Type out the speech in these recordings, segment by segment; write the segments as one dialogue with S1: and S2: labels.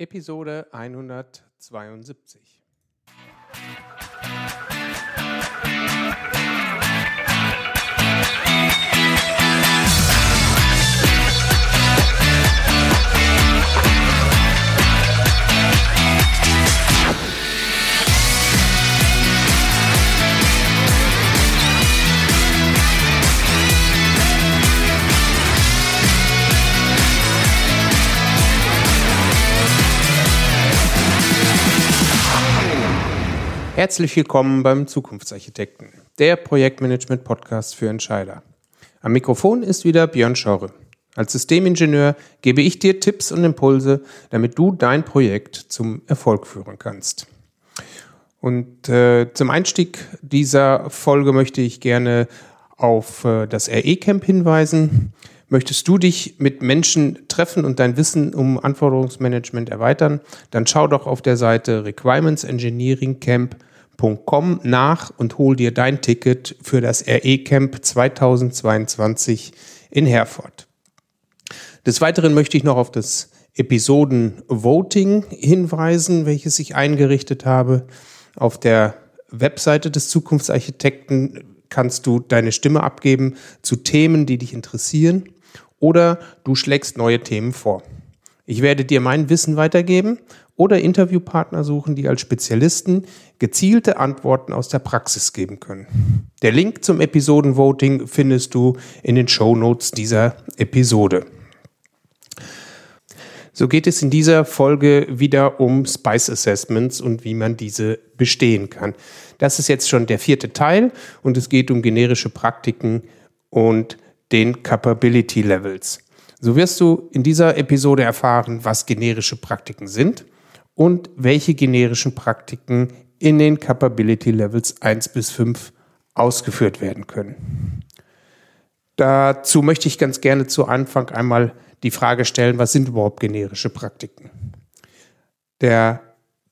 S1: Episode 172. Herzlich willkommen beim Zukunftsarchitekten, der Projektmanagement-Podcast für Entscheider. Am Mikrofon ist wieder Björn Schorre. Als Systemingenieur gebe ich dir Tipps und Impulse, damit du dein Projekt zum Erfolg führen kannst. Und äh, zum Einstieg dieser Folge möchte ich gerne auf äh, das RE-Camp hinweisen. Möchtest du dich mit Menschen treffen und dein Wissen um Anforderungsmanagement erweitern? Dann schau doch auf der Seite requirementsengineeringcamp.com nach und hol dir dein Ticket für das RE Camp 2022 in Herford. Des Weiteren möchte ich noch auf das Episoden-Voting hinweisen, welches ich eingerichtet habe. Auf der Webseite des Zukunftsarchitekten kannst du deine Stimme abgeben zu Themen, die dich interessieren oder du schlägst neue Themen vor. Ich werde dir mein Wissen weitergeben oder Interviewpartner suchen, die als Spezialisten gezielte Antworten aus der Praxis geben können. Der Link zum Episodenvoting findest du in den Show Notes dieser Episode. So geht es in dieser Folge wieder um Spice Assessments und wie man diese bestehen kann. Das ist jetzt schon der vierte Teil und es geht um generische Praktiken und den Capability Levels. So wirst du in dieser Episode erfahren, was generische Praktiken sind und welche generischen Praktiken in den Capability Levels 1 bis 5 ausgeführt werden können. Dazu möchte ich ganz gerne zu Anfang einmal die Frage stellen, was sind überhaupt generische Praktiken? Der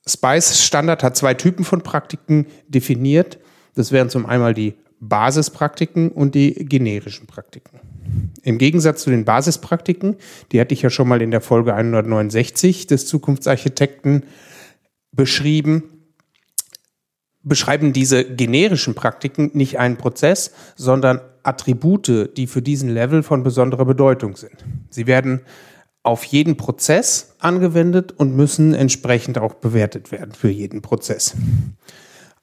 S1: SPICE-Standard hat zwei Typen von Praktiken definiert. Das wären zum einen die Basispraktiken und die generischen Praktiken. Im Gegensatz zu den Basispraktiken, die hatte ich ja schon mal in der Folge 169 des Zukunftsarchitekten beschrieben, beschreiben diese generischen Praktiken nicht einen Prozess, sondern Attribute, die für diesen Level von besonderer Bedeutung sind. Sie werden auf jeden Prozess angewendet und müssen entsprechend auch bewertet werden für jeden Prozess.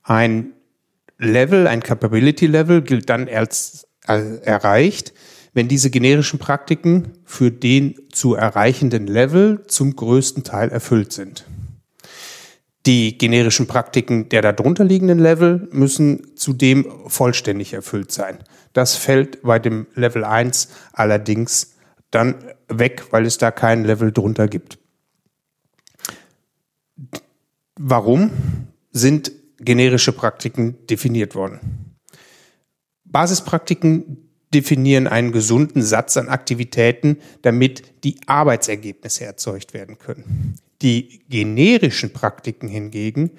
S1: Ein Level, ein Capability Level gilt dann als, als erreicht, wenn diese generischen Praktiken für den zu erreichenden Level zum größten Teil erfüllt sind. Die generischen Praktiken der darunter liegenden Level müssen zudem vollständig erfüllt sein. Das fällt bei dem Level 1 allerdings dann weg, weil es da kein Level drunter gibt. Warum sind generische Praktiken definiert worden. Basispraktiken definieren einen gesunden Satz an Aktivitäten, damit die Arbeitsergebnisse erzeugt werden können. Die generischen Praktiken hingegen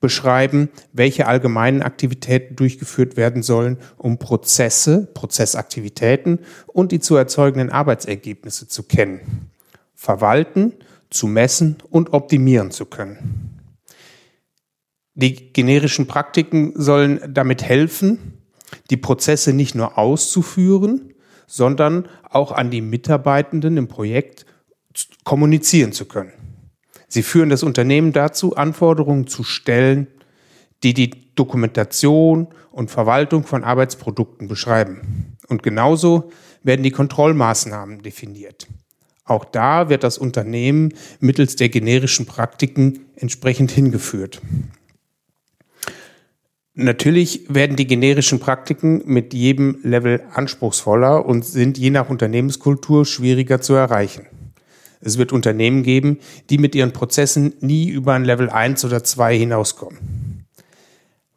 S1: beschreiben, welche allgemeinen Aktivitäten durchgeführt werden sollen, um Prozesse, Prozessaktivitäten und die zu erzeugenden Arbeitsergebnisse zu kennen, verwalten, zu messen und optimieren zu können. Die generischen Praktiken sollen damit helfen, die Prozesse nicht nur auszuführen, sondern auch an die Mitarbeitenden im Projekt kommunizieren zu können. Sie führen das Unternehmen dazu, Anforderungen zu stellen, die die Dokumentation und Verwaltung von Arbeitsprodukten beschreiben. Und genauso werden die Kontrollmaßnahmen definiert. Auch da wird das Unternehmen mittels der generischen Praktiken entsprechend hingeführt. Natürlich werden die generischen Praktiken mit jedem Level anspruchsvoller und sind je nach Unternehmenskultur schwieriger zu erreichen. Es wird Unternehmen geben, die mit ihren Prozessen nie über ein Level 1 oder 2 hinauskommen.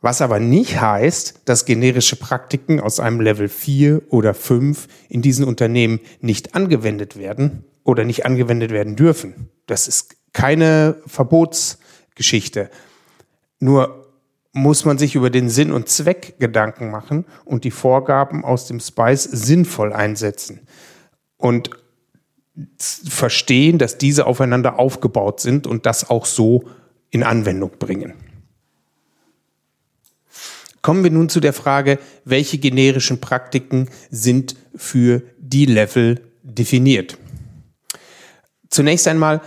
S1: Was aber nicht heißt, dass generische Praktiken aus einem Level 4 oder 5 in diesen Unternehmen nicht angewendet werden oder nicht angewendet werden dürfen. Das ist keine Verbotsgeschichte. Nur muss man sich über den Sinn und Zweck Gedanken machen und die Vorgaben aus dem Spice sinnvoll einsetzen. Und verstehen, dass diese aufeinander aufgebaut sind und das auch so in Anwendung bringen. Kommen wir nun zu der Frage, welche generischen Praktiken sind für die Level definiert. Zunächst einmal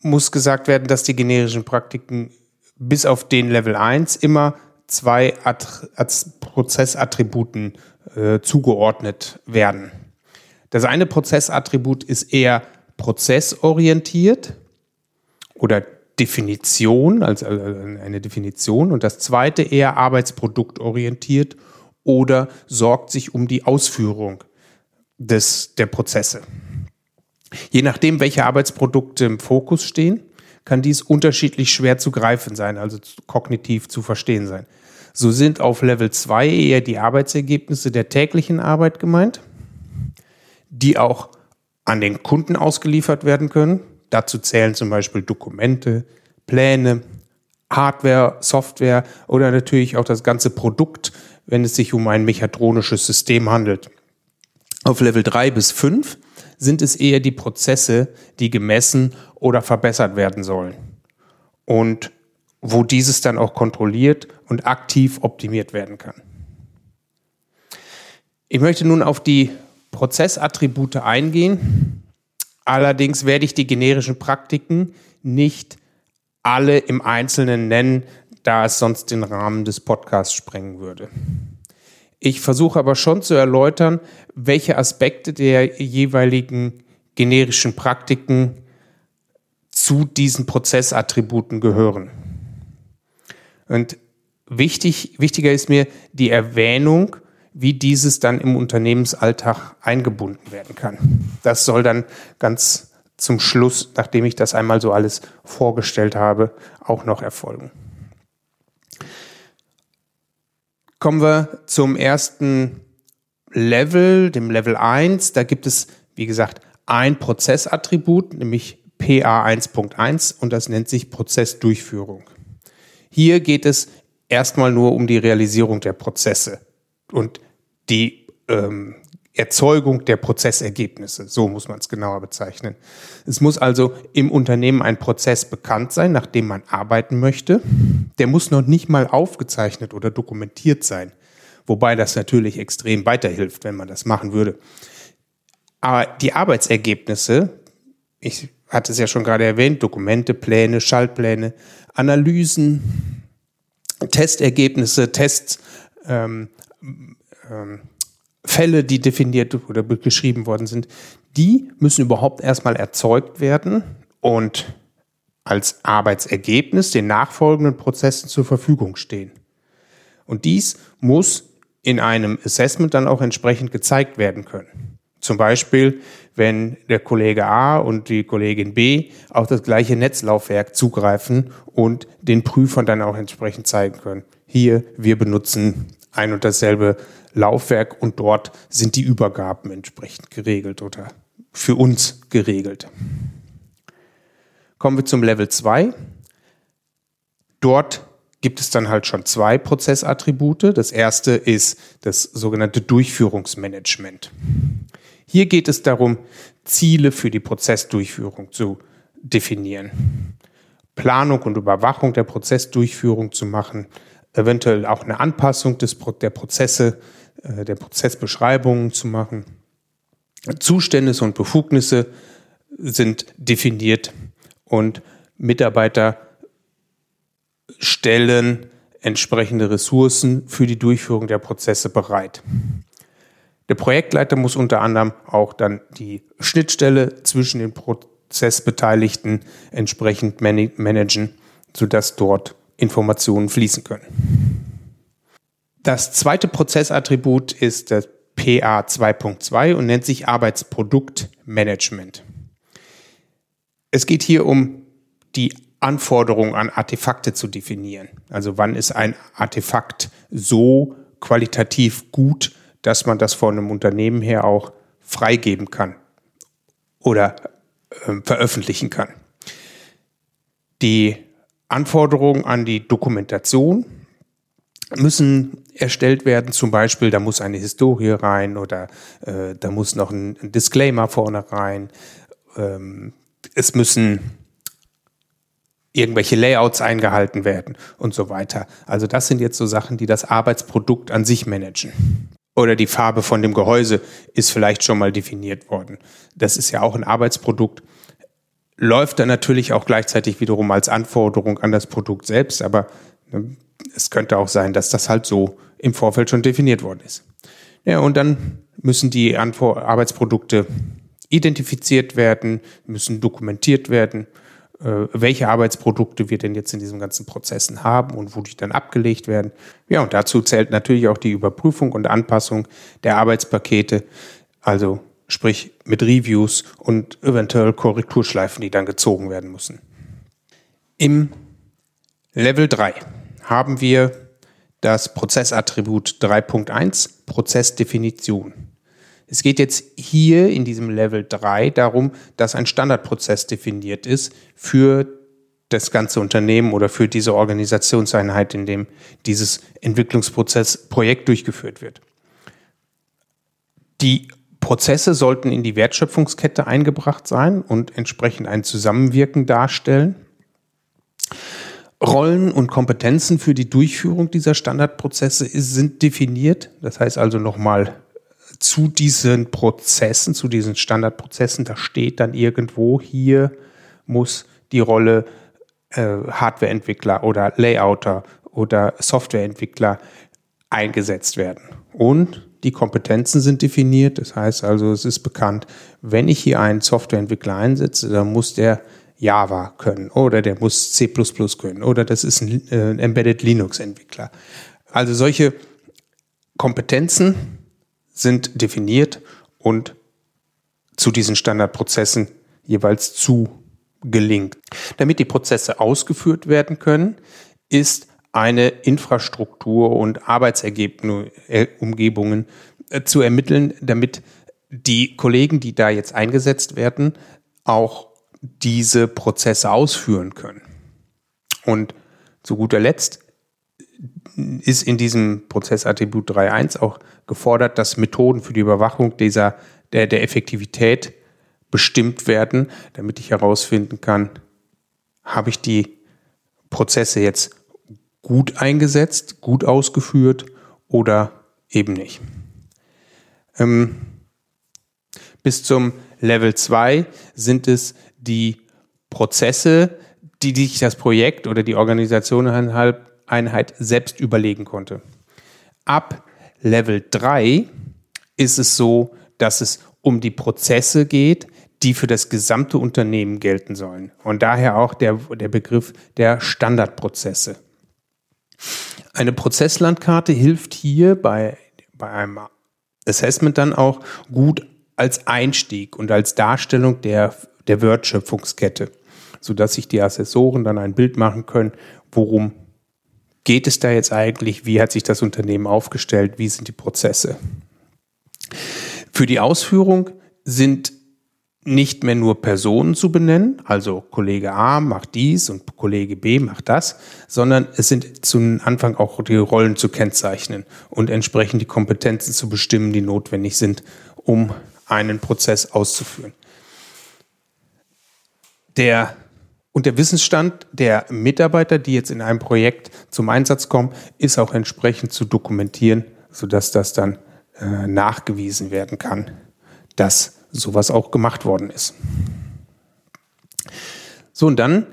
S1: muss gesagt werden, dass die generischen Praktiken bis auf den Level 1 immer zwei Prozessattributen äh, zugeordnet werden. Das eine Prozessattribut ist eher prozessorientiert oder Definition, also eine Definition, und das zweite eher arbeitsproduktorientiert oder sorgt sich um die Ausführung des, der Prozesse. Je nachdem, welche Arbeitsprodukte im Fokus stehen, kann dies unterschiedlich schwer zu greifen sein, also kognitiv zu verstehen sein. So sind auf Level 2 eher die Arbeitsergebnisse der täglichen Arbeit gemeint, die auch an den Kunden ausgeliefert werden können. Dazu zählen zum Beispiel Dokumente, Pläne, Hardware, Software oder natürlich auch das ganze Produkt, wenn es sich um ein mechatronisches System handelt. Auf Level 3 bis 5 sind es eher die Prozesse, die gemessen oder verbessert werden sollen. Und wo dieses dann auch kontrolliert und aktiv optimiert werden kann. Ich möchte nun auf die Prozessattribute eingehen. Allerdings werde ich die generischen Praktiken nicht alle im Einzelnen nennen, da es sonst den Rahmen des Podcasts sprengen würde. Ich versuche aber schon zu erläutern, welche Aspekte der jeweiligen generischen Praktiken zu diesen Prozessattributen gehören. Und wichtig, wichtiger ist mir die Erwähnung, wie dieses dann im Unternehmensalltag eingebunden werden kann. Das soll dann ganz zum Schluss, nachdem ich das einmal so alles vorgestellt habe, auch noch erfolgen. Kommen wir zum ersten Level, dem Level 1. Da gibt es, wie gesagt, ein Prozessattribut, nämlich PA 1.1 und das nennt sich Prozessdurchführung. Hier geht es erstmal nur um die Realisierung der Prozesse und die ähm, Erzeugung der Prozessergebnisse. So muss man es genauer bezeichnen. Es muss also im Unternehmen ein Prozess bekannt sein, nach dem man arbeiten möchte. Der muss noch nicht mal aufgezeichnet oder dokumentiert sein. Wobei das natürlich extrem weiterhilft, wenn man das machen würde. Aber die Arbeitsergebnisse, ich hatte es ja schon gerade erwähnt, Dokumente, Pläne, Schaltpläne, Analysen, Testergebnisse, Tests, ähm, ähm, Fälle, die definiert oder geschrieben worden sind, die müssen überhaupt erstmal erzeugt werden und als Arbeitsergebnis den nachfolgenden Prozessen zur Verfügung stehen. Und dies muss in einem Assessment dann auch entsprechend gezeigt werden können. Zum Beispiel, wenn der Kollege A und die Kollegin B auf das gleiche Netzlaufwerk zugreifen und den Prüfern dann auch entsprechend zeigen können. Hier, wir benutzen ein und dasselbe Laufwerk und dort sind die Übergaben entsprechend geregelt oder für uns geregelt. Kommen wir zum Level 2. Dort gibt es dann halt schon zwei Prozessattribute. Das erste ist das sogenannte Durchführungsmanagement. Hier geht es darum, Ziele für die Prozessdurchführung zu definieren, Planung und Überwachung der Prozessdurchführung zu machen, eventuell auch eine Anpassung des, der Prozesse, äh, der Prozessbeschreibungen zu machen. Zustände und Befugnisse sind definiert und Mitarbeiter stellen entsprechende Ressourcen für die Durchführung der Prozesse bereit. Der Projektleiter muss unter anderem auch dann die Schnittstelle zwischen den Prozessbeteiligten entsprechend managen, sodass dort Informationen fließen können. Das zweite Prozessattribut ist das PA 2.2 und nennt sich Arbeitsproduktmanagement. Es geht hier um die Anforderung an Artefakte zu definieren. Also wann ist ein Artefakt so qualitativ gut, dass man das von einem Unternehmen her auch freigeben kann oder äh, veröffentlichen kann. Die Anforderungen an die Dokumentation müssen erstellt werden. Zum Beispiel, da muss eine Historie rein oder äh, da muss noch ein, Disclaimer vorne rein ähm, es müssen irgendwelche Layouts eingehalten werden und so weiter. Also das sind jetzt so Sachen, die das Arbeitsprodukt an sich managen. Oder die Farbe von dem Gehäuse ist vielleicht schon mal definiert worden. Das ist ja auch ein Arbeitsprodukt. Läuft dann natürlich auch gleichzeitig wiederum als Anforderung an das Produkt selbst, aber ne, es könnte auch sein, dass das halt so im Vorfeld schon definiert worden ist. Ja, und dann müssen die Antwort Arbeitsprodukte identifiziert werden, müssen dokumentiert werden äh, welche Arbeitsprodukte wir denn jetzt in diesen ganzen Prozessen haben und wo die dann abgelegt werden. Ja, und dazu zählt natürlich auch die Überprüfung und Anpassung der Arbeitspakete, also sprich mit Reviews und eventuell Korrekturschleifen, die dann gezogen werden müssen. Im Level 3 haben wir das Prozessattribut 3.1 Prozessdefinition. Es geht jetzt hier in diesem Level 3 darum, dass ein Standardprozess definiert ist für das ganze Unternehmen oder für diese Organisationseinheit, in dem dieses Entwicklungsprozess Projekt durchgeführt wird. Die Prozesse sollten in die Wertschöpfungskette eingebracht sein und entsprechend ein Zusammenwirken darstellen. Rollen und Kompetenzen für die Durchführung dieser Standardprozesse sind definiert. Das heißt also nochmal zu diesen Prozessen, zu diesen Standardprozessen, da steht dann irgendwo, hier muss die Rolle äh, Hardwareentwickler oder Layouter oder Softwareentwickler eingesetzt werden. Und die Kompetenzen sind definiert. Das heißt also, es ist bekannt, wenn ich hier einen Softwareentwickler einsetze, dann muss der Java können oder der muss C können oder das ist ein, äh, Embedded Linux Entwickler. Also solche Kompetenzen sind definiert und zu diesen Standardprozessen jeweils zugelingt. Damit die Prozesse ausgeführt werden können, ist eine Infrastruktur und Arbeitsergebnisumgebungen äh, zu ermitteln, damit die Kollegen, die da jetzt eingesetzt werden, auch diese Prozesse ausführen können. Und zu guter Letzt ist in diesem Prozessattribut 3.1 auch gefordert, dass Methoden für die Überwachung dieser, der, der Effektivität bestimmt werden, damit ich herausfinden kann, habe ich die Prozesse jetzt gut eingesetzt, gut ausgeführt oder eben nicht. Ähm, bis zum Level 2 sind es die Prozesse, die sich das Projekt oder die Organisation Einheit selbst überlegen konnte. Ab Level 3 ist es so, dass es um die Prozesse geht, die für das gesamte Unternehmen gelten sollen. Und daher auch der, der Begriff der Standardprozesse. Eine Prozesslandkarte hilft hier bei, bei einem Assessment dann auch gut als Einstieg und als Darstellung der, der Wertschöpfungskette, sodass sich die Assessoren dann ein Bild machen können, worum geht es da jetzt eigentlich? Wie hat sich das Unternehmen aufgestellt? Wie sind die Prozesse? Für die Ausführung sind nicht mehr nur Personen zu benennen, also Kollege A macht dies und Kollege B macht das, sondern es sind zum Anfang auch die Rollen zu kennzeichnen und entsprechend die Kompetenzen zu bestimmen, die notwendig sind, um einen Prozess auszuführen. Der und der Wissensstand der Mitarbeiter, die jetzt in einem Projekt zum Einsatz kommen, ist auch entsprechend zu dokumentieren, sodass das dann äh, nachgewiesen werden kann, dass sowas auch gemacht worden ist. So, und dann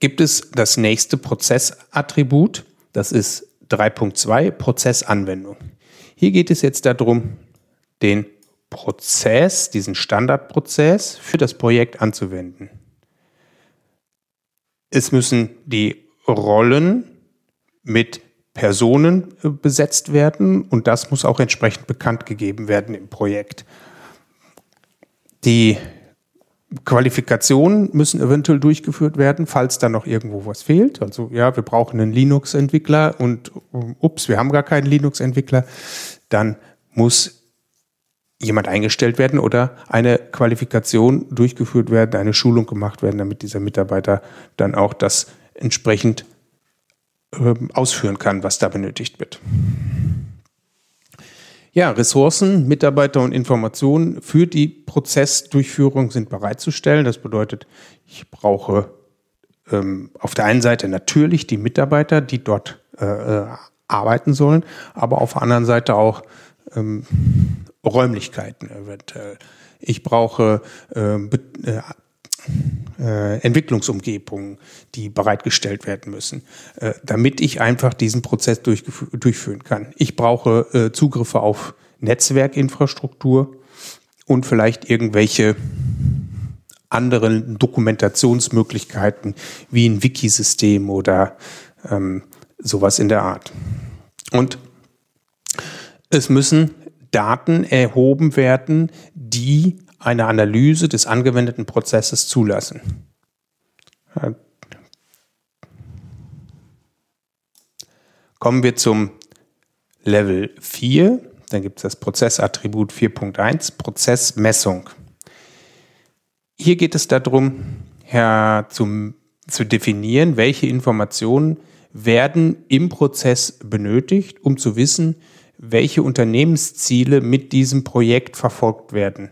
S1: gibt es das nächste Prozessattribut, das ist 3.2 Prozessanwendung. Hier geht es jetzt darum, den Prozess, diesen Standardprozess für das Projekt anzuwenden. Es müssen die Rollen mit Personen äh, besetzt werden und das muss auch entsprechend bekannt gegeben werden im Projekt. Die Qualifikationen müssen eventuell durchgeführt werden, falls da noch irgendwo was fehlt. Also ja, wir brauchen einen Linux-Entwickler und ups, wir haben gar keinen Linux-Entwickler. Dann muss jemand eingestellt werden oder eine Qualifikation durchgeführt werden, eine Schulung gemacht werden, damit dieser Mitarbeiter dann auch das entsprechend äh, ausführen kann, was da benötigt wird. Ja, Ressourcen, Mitarbeiter und Informationen für die Prozessdurchführung sind bereitzustellen. Das bedeutet, ich brauche ähm, auf der einen Seite natürlich die Mitarbeiter, die dort äh, äh arbeiten sollen, aber auf der anderen Seite auch ähm, Räumlichkeiten eventuell. Ich brauche äh, äh, Entwicklungsumgebungen, die bereitgestellt werden müssen, äh, damit ich einfach diesen Prozess durchführen kann. Ich brauche äh, Zugriffe auf Netzwerkinfrastruktur und vielleicht irgendwelche anderen Dokumentationsmöglichkeiten wie ein Wikisystem oder ähm, sowas in der Art. Und es müssen Daten erhoben werden, die eine Analyse des angewendeten Prozesses zulassen. Kommen wir zum Level 4. Dann gibt es das Prozessattribut 4.1, Prozessmessung. Hier geht es darum, Herr, zum, zu definieren, welche Informationen werden im Prozess benötigt, um zu wissen, welche Unternehmensziele mit diesem Projekt verfolgt werden.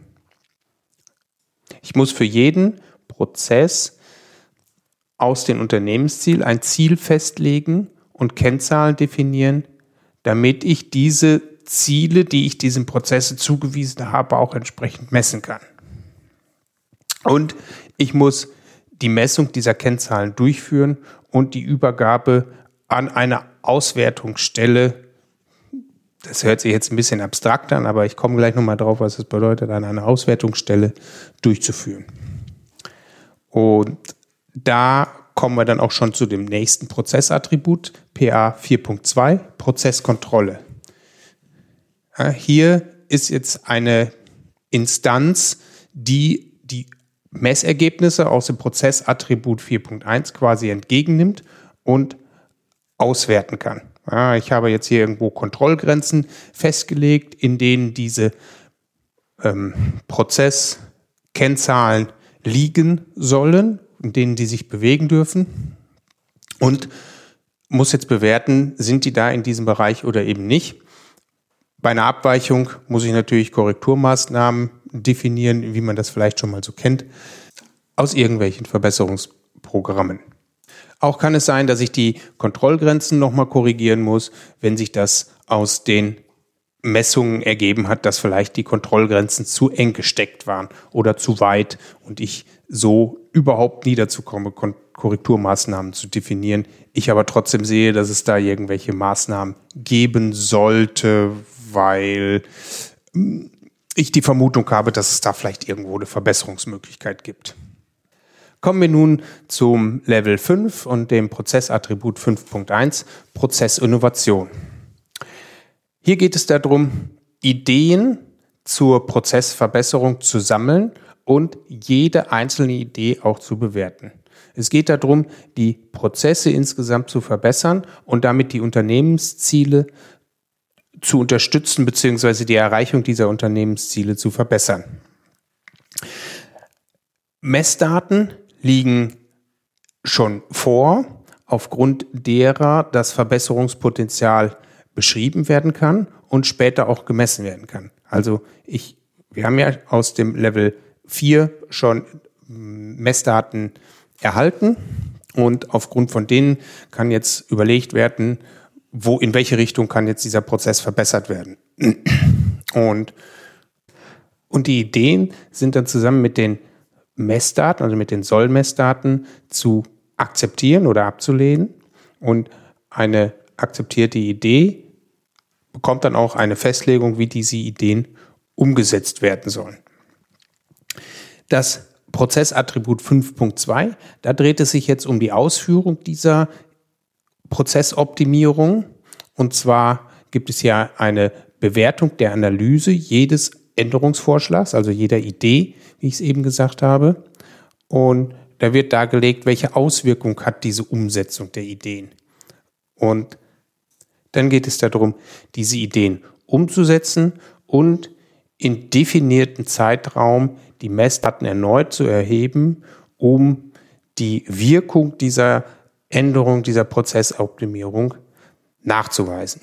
S1: Ich muss für jeden Prozess aus dem Unternehmensziel ein Ziel festlegen und Kennzahlen definieren, damit ich diese Ziele, die ich diesem Prozess zugewiesen habe, auch entsprechend messen kann. Und ich muss die Messung dieser Kennzahlen durchführen und die Übergabe an eine Auswertungsstelle das hört sich jetzt ein bisschen abstrakt an, aber ich komme gleich nochmal drauf, was es bedeutet, an einer Auswertungsstelle durchzuführen. Und da kommen wir dann auch schon zu dem nächsten Prozessattribut, PA 4.2, Prozesskontrolle. Hier ist jetzt eine Instanz, die die Messergebnisse aus dem Prozessattribut 4.1 quasi entgegennimmt und auswerten kann. Ja, ich habe jetzt hier irgendwo Kontrollgrenzen festgelegt, in denen diese ähm, Prozesskennzahlen liegen sollen, in denen die sich bewegen dürfen. Und muss jetzt bewerten, sind die da in diesem Bereich oder eben nicht. Bei einer Abweichung muss ich natürlich Korrekturmaßnahmen definieren, wie man das vielleicht schon mal so kennt, aus irgendwelchen Verbesserungsprogrammen. Auch kann es sein, dass ich die Kontrollgrenzen nochmal korrigieren muss, wenn sich das aus den Messungen ergeben hat, dass vielleicht die Kontrollgrenzen zu eng gesteckt waren oder zu weit und ich so überhaupt nie dazu komme, Korrekturmaßnahmen zu definieren. Ich aber trotzdem sehe, dass es da irgendwelche Maßnahmen geben sollte, weil hm, ich die Vermutung habe, dass es da vielleicht irgendwo eine Verbesserungsmöglichkeit gibt. Kommen wir nun zum Level 5 und dem Prozessattribut 5.1, Prozessinnovation. Hier geht es darum, Ideen zur Prozessverbesserung zu sammeln und jede einzelne Idee auch zu bewerten. Es geht darum, die Prozesse insgesamt zu verbessern und damit die Unternehmensziele zu unterstützen bzw. die Erreichung dieser Unternehmensziele zu verbessern. Messdaten liegen schon vor, aufgrund derer das Verbesserungspotenzial beschrieben werden kann und später auch gemessen werden kann. Also ich, wir haben ja aus dem Level 4 schon Messdaten erhalten und aufgrund von denen kann jetzt überlegt werden, wo, in welche Richtung kann jetzt dieser Prozess verbessert werden. Und, und die Ideen sind dann zusammen mit den Messdaten, also mit den Sollmessdaten zu akzeptieren oder abzulehnen. Und eine akzeptierte Idee bekommt dann auch eine Festlegung, wie diese Ideen umgesetzt werden sollen. Das Prozessattribut 5.2, da dreht es sich jetzt um die Ausführung dieser Prozessoptimierung. Und zwar gibt es ja eine Bewertung der Analyse jedes Änderungsvorschlags, also jeder Idee, wie ich es eben gesagt habe. Und da wird dargelegt, welche Auswirkung hat diese Umsetzung der Ideen. Und dann geht es darum, diese Ideen umzusetzen und in definierten Zeitraum die Messdaten erneut zu erheben, um die Wirkung dieser Änderung, dieser Prozessoptimierung nachzuweisen.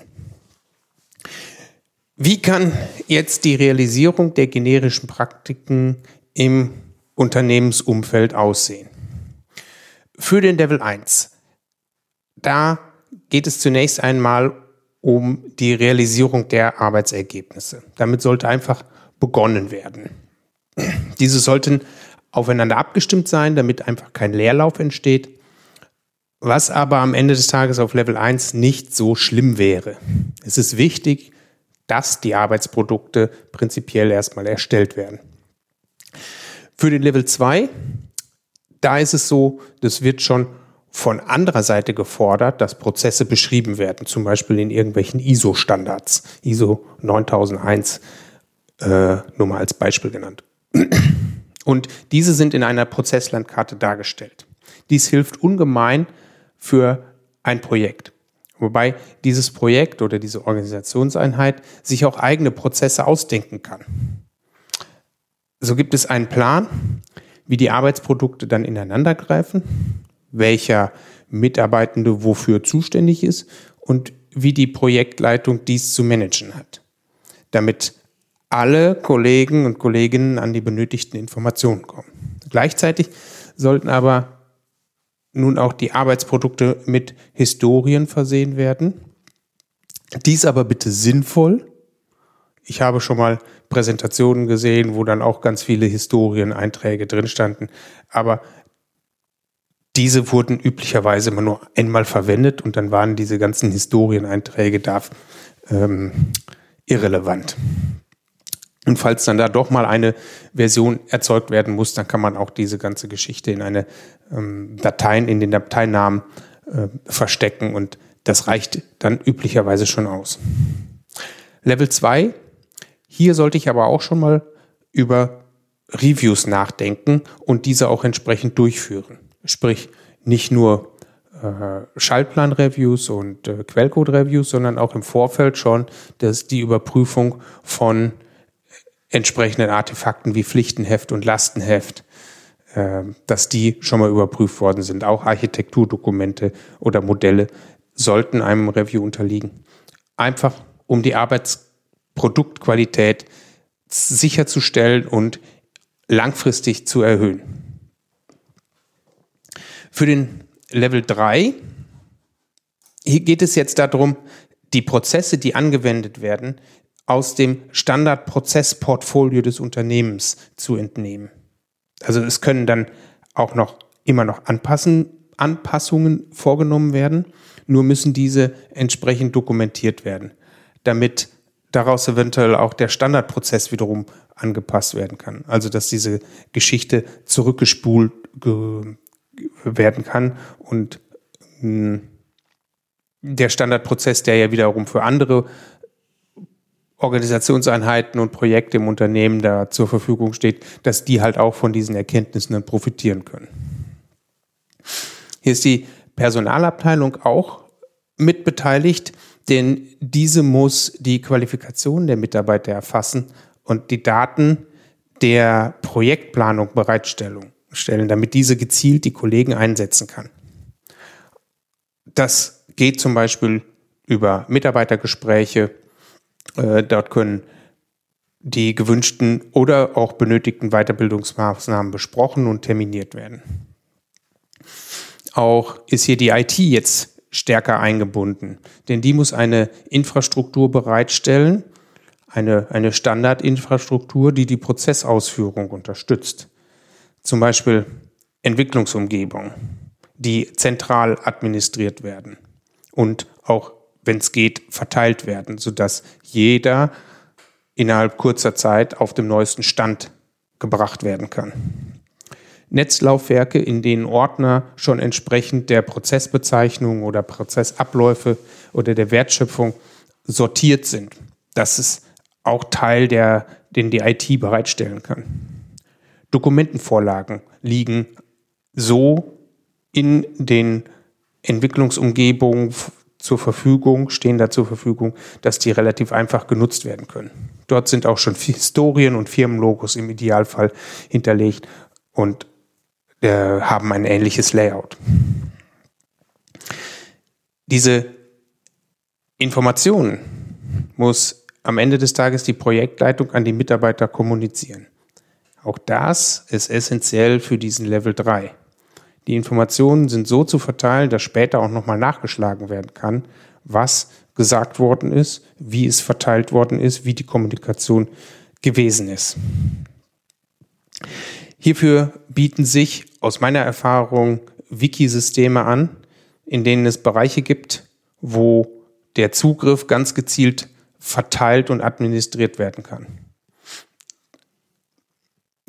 S1: Wie kann jetzt die Realisierung der generischen Praktiken im Unternehmensumfeld aussehen? Für den Level 1. Da geht es zunächst einmal um die Realisierung der Arbeitsergebnisse. Damit sollte einfach begonnen werden. Diese sollten aufeinander abgestimmt sein, damit einfach kein Leerlauf entsteht, was aber am Ende des Tages auf Level 1 nicht so schlimm wäre. Es ist wichtig, dass die Arbeitsprodukte prinzipiell erstmal erstellt werden. Für den Level 2, da ist es so, das wird schon von anderer Seite gefordert, dass Prozesse beschrieben werden, zum Beispiel in irgendwelchen ISO-Standards. ISO 9001 äh, nur mal als Beispiel genannt. Und diese sind in einer Prozesslandkarte dargestellt. Dies hilft ungemein für ein Projekt. Wobei dieses Projekt oder diese Organisationseinheit sich auch eigene Prozesse ausdenken kann. So gibt es einen Plan, wie die Arbeitsprodukte dann ineinandergreifen welcher Mitarbeitende wofür zuständig ist und wie die Projektleitung dies zu managen hat, damit alle Kollegen und Kolleginnen an die benötigten Informationen kommen. Gleichzeitig sollten aber nun auch die Arbeitsprodukte mit Historien versehen werden. Dies aber bitte sinnvoll. Ich habe schon mal Präsentationen gesehen, wo dann auch ganz viele Historieneinträge drin standen. Aber diese wurden üblicherweise immer nur einmal verwendet und dann waren diese ganzen Historieneinträge da ähm, irrelevant. Und falls dann da doch mal eine Version erzeugt werden muss, dann kann man auch diese ganze Geschichte in eine ähm, Dateien, in den Dateinamen äh, verstecken und das reicht dann üblicherweise schon aus. Level 2, hier sollte ich aber auch schon mal über Reviews nachdenken und diese auch entsprechend durchführen. Sprich, nicht nur äh, Schaltplan-Reviews und äh, Quellcode-Reviews, sondern auch im Vorfeld schon dass die Überprüfung von entsprechenden Artefakten wie Pflichtenheft und Lastenheft, äh, dass die schon mal überprüft worden sind. Auch Architekturdokumente oder Modelle sollten einem Review unterliegen. Einfach um die Arbeitsproduktqualität sicherzustellen und langfristig zu erhöhen. Für den Level 3, hier geht es jetzt darum, die Prozesse, die angewendet werden, aus dem Standardprozessportfolio des Unternehmens zu entnehmen. Also es können dann auch noch immer noch anpassen, Anpassungen vorgenommen werden, nur müssen diese entsprechend dokumentiert werden, damit daraus eventuell auch der Standardprozess wiederum angepasst werden kann. Also dass diese Geschichte zurückgespult werden kann und mh, hm, der Standardprozess, der ja wiederum für andere Organisationseinheiten und Projekte im Unternehmen da zur Verfügung steht, dass die halt auch von diesen Erkenntnissen dann profitieren können. Hier ist die Personalabteilung auch mitbeteiligt, denn diese muss die Qualifikation der Mitarbeiter erfassen und die Daten der Projektplanung bereitstellen stellen, damit diese gezielt die Kollegen einsetzen kann. Das geht zum Beispiel über Mitarbeitergespräche. Äh, dort können die gewünschten oder auch benötigten Weiterbildungsmaßnahmen besprochen und terminiert werden. Auch ist hier die IT jetzt stärker eingebunden, denn die muss eine Infrastruktur bereitstellen, eine, eine Standardinfrastruktur, die die Prozessausführung unterstützt zum Beispiel Entwicklungsumgebung, die zentral administriert werden und auch, wenn es geht, verteilt werden, sodass jeder innerhalb kurzer Zeit auf dem neuesten Stand gebracht werden kann. Netzlaufwerke, in denen Ordner schon entsprechend der Prozessbezeichnung oder Prozessabläufe oder der Wertschöpfung sortiert sind. Das ist auch Teil, der, den die IT bereitstellen kann. Dokumentenvorlagen liegen so in den Entwicklungsumgebungen zur Verfügung, stehen da zur Verfügung, dass die relativ einfach genutzt werden können. Dort sind auch schon Historien und Firmenlogos im Idealfall hinterlegt und äh, haben ein ähnliches Layout. Diese Information muss am Ende des Tages die Projektleitung an die Mitarbeiter kommunizieren. Auch das ist essentiell für diesen Level 3. Die Informationen sind so zu verteilen, dass später auch nochmal nachgeschlagen werden kann, was gesagt worden ist, wie es verteilt worden ist, wie die Kommunikation gewesen ist. Hierfür bieten sich aus meiner Erfahrung Wikisysteme an, in denen es Bereiche gibt, wo der Zugriff ganz gezielt verteilt und administriert werden kann.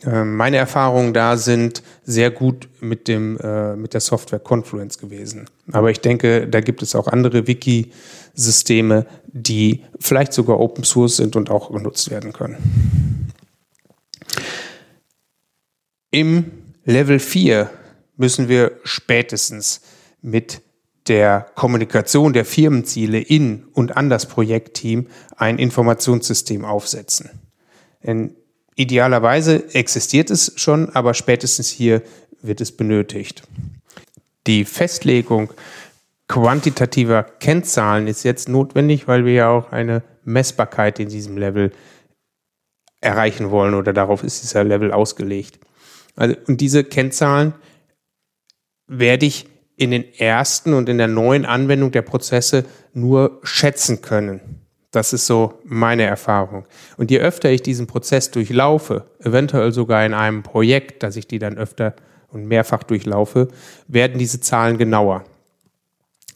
S1: Ähm, meine Erfahrungen da sind sehr gut mit, dem, äh, mit der Software Confluence gewesen. Aber ich denke, da gibt es auch andere Wiki-Systeme, die vielleicht sogar Open Source sind und auch genutzt werden können. Im Level 4 müssen wir spätestens mit der Kommunikation der Firmenziele in und an das Projektteam ein Informationssystem aufsetzen. Denn idealerweise existiert es schon, aber spätestens hier wird es benötigt. Die Festlegung quantitativer Kennzahlen ist jetzt notwendig, weil wir ja auch eine Messbarkeit in diesem Level erreichen wollen oder darauf ist dieser Level ausgelegt. Also, und diese Kennzahlen werde ich in den ersten und in der neuen Anwendung der Prozesse nur schätzen können. Das ist so meine Erfahrung. Und je öfter ich diesen Prozess durchlaufe, eventuell sogar in einem Projekt, dass ich die dann öfter und mehrfach durchlaufe, werden diese Zahlen genauer.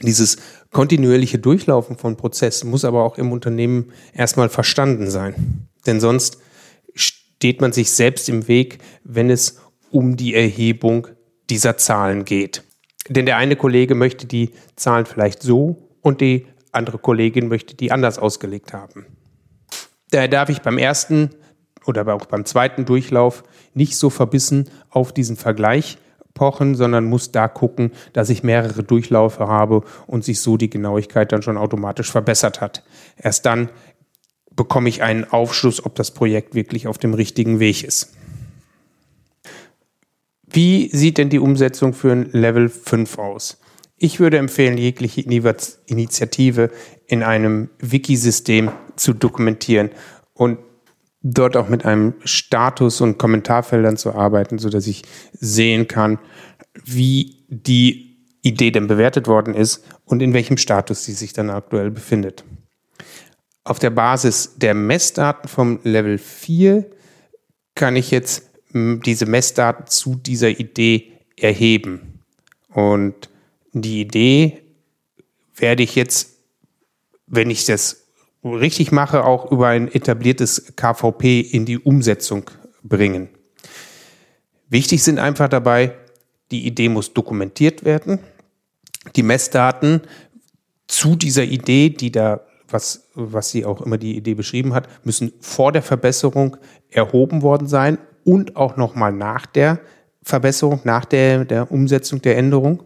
S1: Dieses kontinuierliche Durchlaufen von Prozessen muss aber auch im Unternehmen erstmal verstanden sein. Denn sonst steht man sich selbst im Weg, wenn es um die Erhebung dieser Zahlen geht. Denn der eine Kollege möchte die Zahlen vielleicht so und die andere Kollegin möchte die anders ausgelegt haben. Daher darf ich beim ersten oder auch beim zweiten Durchlauf nicht so verbissen auf diesen Vergleich pochen, sondern muss da gucken, dass ich mehrere Durchlaufe habe und sich so die Genauigkeit dann schon automatisch verbessert hat. Erst dann bekomme ich einen Aufschluss, ob das Projekt wirklich auf dem richtigen Weg ist. Wie sieht denn die Umsetzung für ein Level 5 aus? Ich würde empfehlen, jegliche Initiative in einem Wiki-System zu dokumentieren und dort auch mit einem Status und Kommentarfeldern zu arbeiten, sodass ich sehen kann, wie die Idee denn bewertet worden ist und in welchem Status sie sich dann aktuell befindet. Auf der Basis der Messdaten vom Level 4 kann ich jetzt diese Messdaten zu dieser Idee erheben. Und die Idee werde ich jetzt, wenn ich das richtig mache, auch über ein etabliertes KVP in die Umsetzung bringen. Wichtig sind einfach dabei, die Idee muss dokumentiert werden. Die Messdaten zu dieser Idee, die da, was, was sie auch immer die Idee beschrieben hat, müssen vor der Verbesserung erhoben worden sein und auch nochmal nach der Verbesserung, nach der, der Umsetzung der Änderung.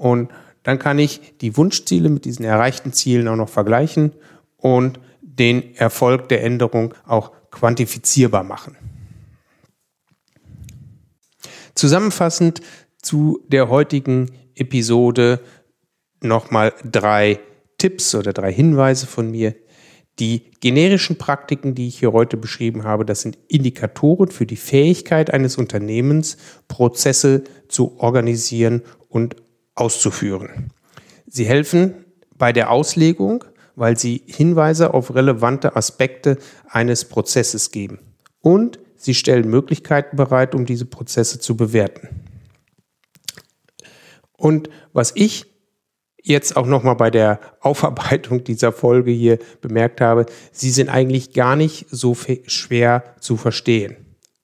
S1: Und dann kann ich die Wunschziele mit diesen erreichten Zielen auch noch vergleichen und den Erfolg der Änderung auch quantifizierbar machen. Zusammenfassend zu der heutigen Episode nochmal drei Tipps oder drei Hinweise von mir, die generischen Praktiken, die ich hier heute beschrieben habe, das sind Indikatoren für die Fähigkeit eines Unternehmens, Prozesse zu organisieren und auszuführen. Sie helfen bei der Auslegung, weil sie Hinweise auf relevante Aspekte eines Prozesses geben. Und sie stellen Möglichkeiten bereit, um diese Prozesse zu bewerten. Und was ich jetzt auch nochmal bei der Aufarbeitung dieser Folge hier bemerkt habe, sie sind eigentlich gar nicht so schwer zu verstehen.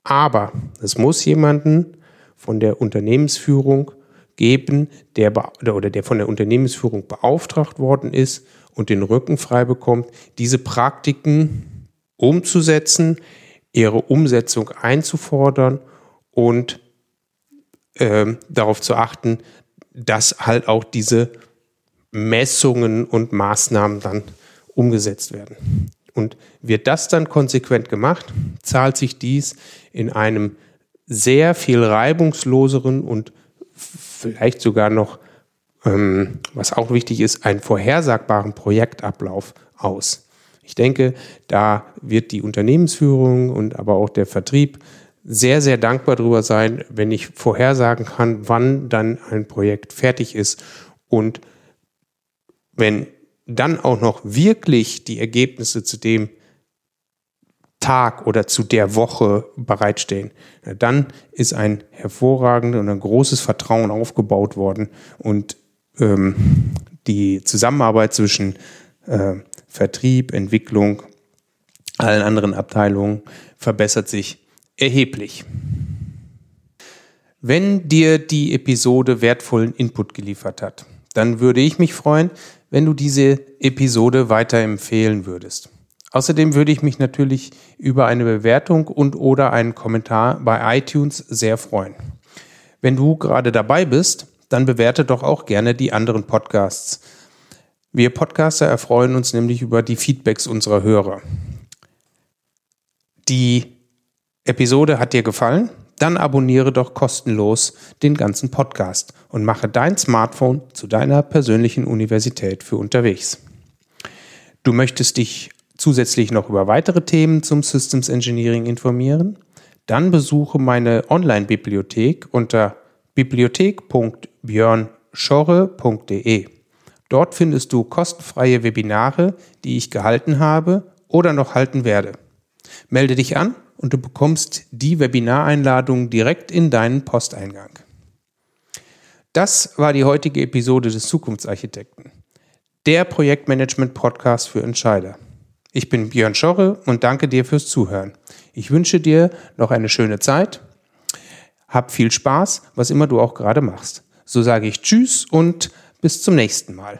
S1: Aber es muss jemanden von der Unternehmensführung geben, der oder der von der Unternehmensführung beauftragt worden ist und den Rücken frei bekommt, diese Praktiken umzusetzen, ihre Umsetzung einzufordern und äh, darauf zu achten, dass halt auch diese Messungen und Maßnahmen dann umgesetzt werden. Und wird das dann konsequent gemacht, zahlt sich dies in einem sehr viel reibungsloseren und vielleicht sogar noch, ähm, was auch wichtig ist, einen vorhersagbaren Projektablauf aus. Ich denke, da wird die Unternehmensführung und aber auch der Vertrieb sehr, sehr dankbar darüber sein, wenn ich vorhersagen kann, wann dann ein Projekt fertig ist und wenn dann auch noch wirklich die Ergebnisse zu dem Tag oder zu der Woche bereitstehen, dann ist ein hervorragendes und ein großes Vertrauen aufgebaut worden und ähm, die Zusammenarbeit zwischen äh, Vertrieb, Entwicklung, allen anderen Abteilungen verbessert sich erheblich. Wenn dir die Episode wertvollen Input geliefert hat, dann würde ich mich freuen, wenn du diese Episode weiterempfehlen würdest. Außerdem würde ich mich natürlich über eine Bewertung und oder einen Kommentar bei iTunes sehr freuen. Wenn du gerade dabei bist, dann bewerte doch auch gerne die anderen Podcasts. Wir Podcaster erfreuen uns nämlich über die Feedbacks unserer Hörer. Die Episode hat dir gefallen? Dann abonniere doch kostenlos den ganzen Podcast und mache dein Smartphone zu deiner persönlichen Universität für unterwegs. Du möchtest dich zusätzlich noch über weitere Themen zum Systems Engineering informieren? Dann besuche meine Online-Bibliothek unter bibliothek.björnschorre.de. Dort findest du kostenfreie Webinare, die ich gehalten habe oder noch halten werde. Melde dich an und du bekommst die Webinareinladung direkt in deinen Posteingang. Das war die heutige Episode des Zukunftsarchitekten, der Projektmanagement-Podcast für Entscheider. Ich bin Björn Schorre und danke dir fürs Zuhören. Ich wünsche dir noch eine schöne Zeit. Hab viel Spaß, was immer du auch gerade machst. So sage ich Tschüss und bis zum nächsten Mal.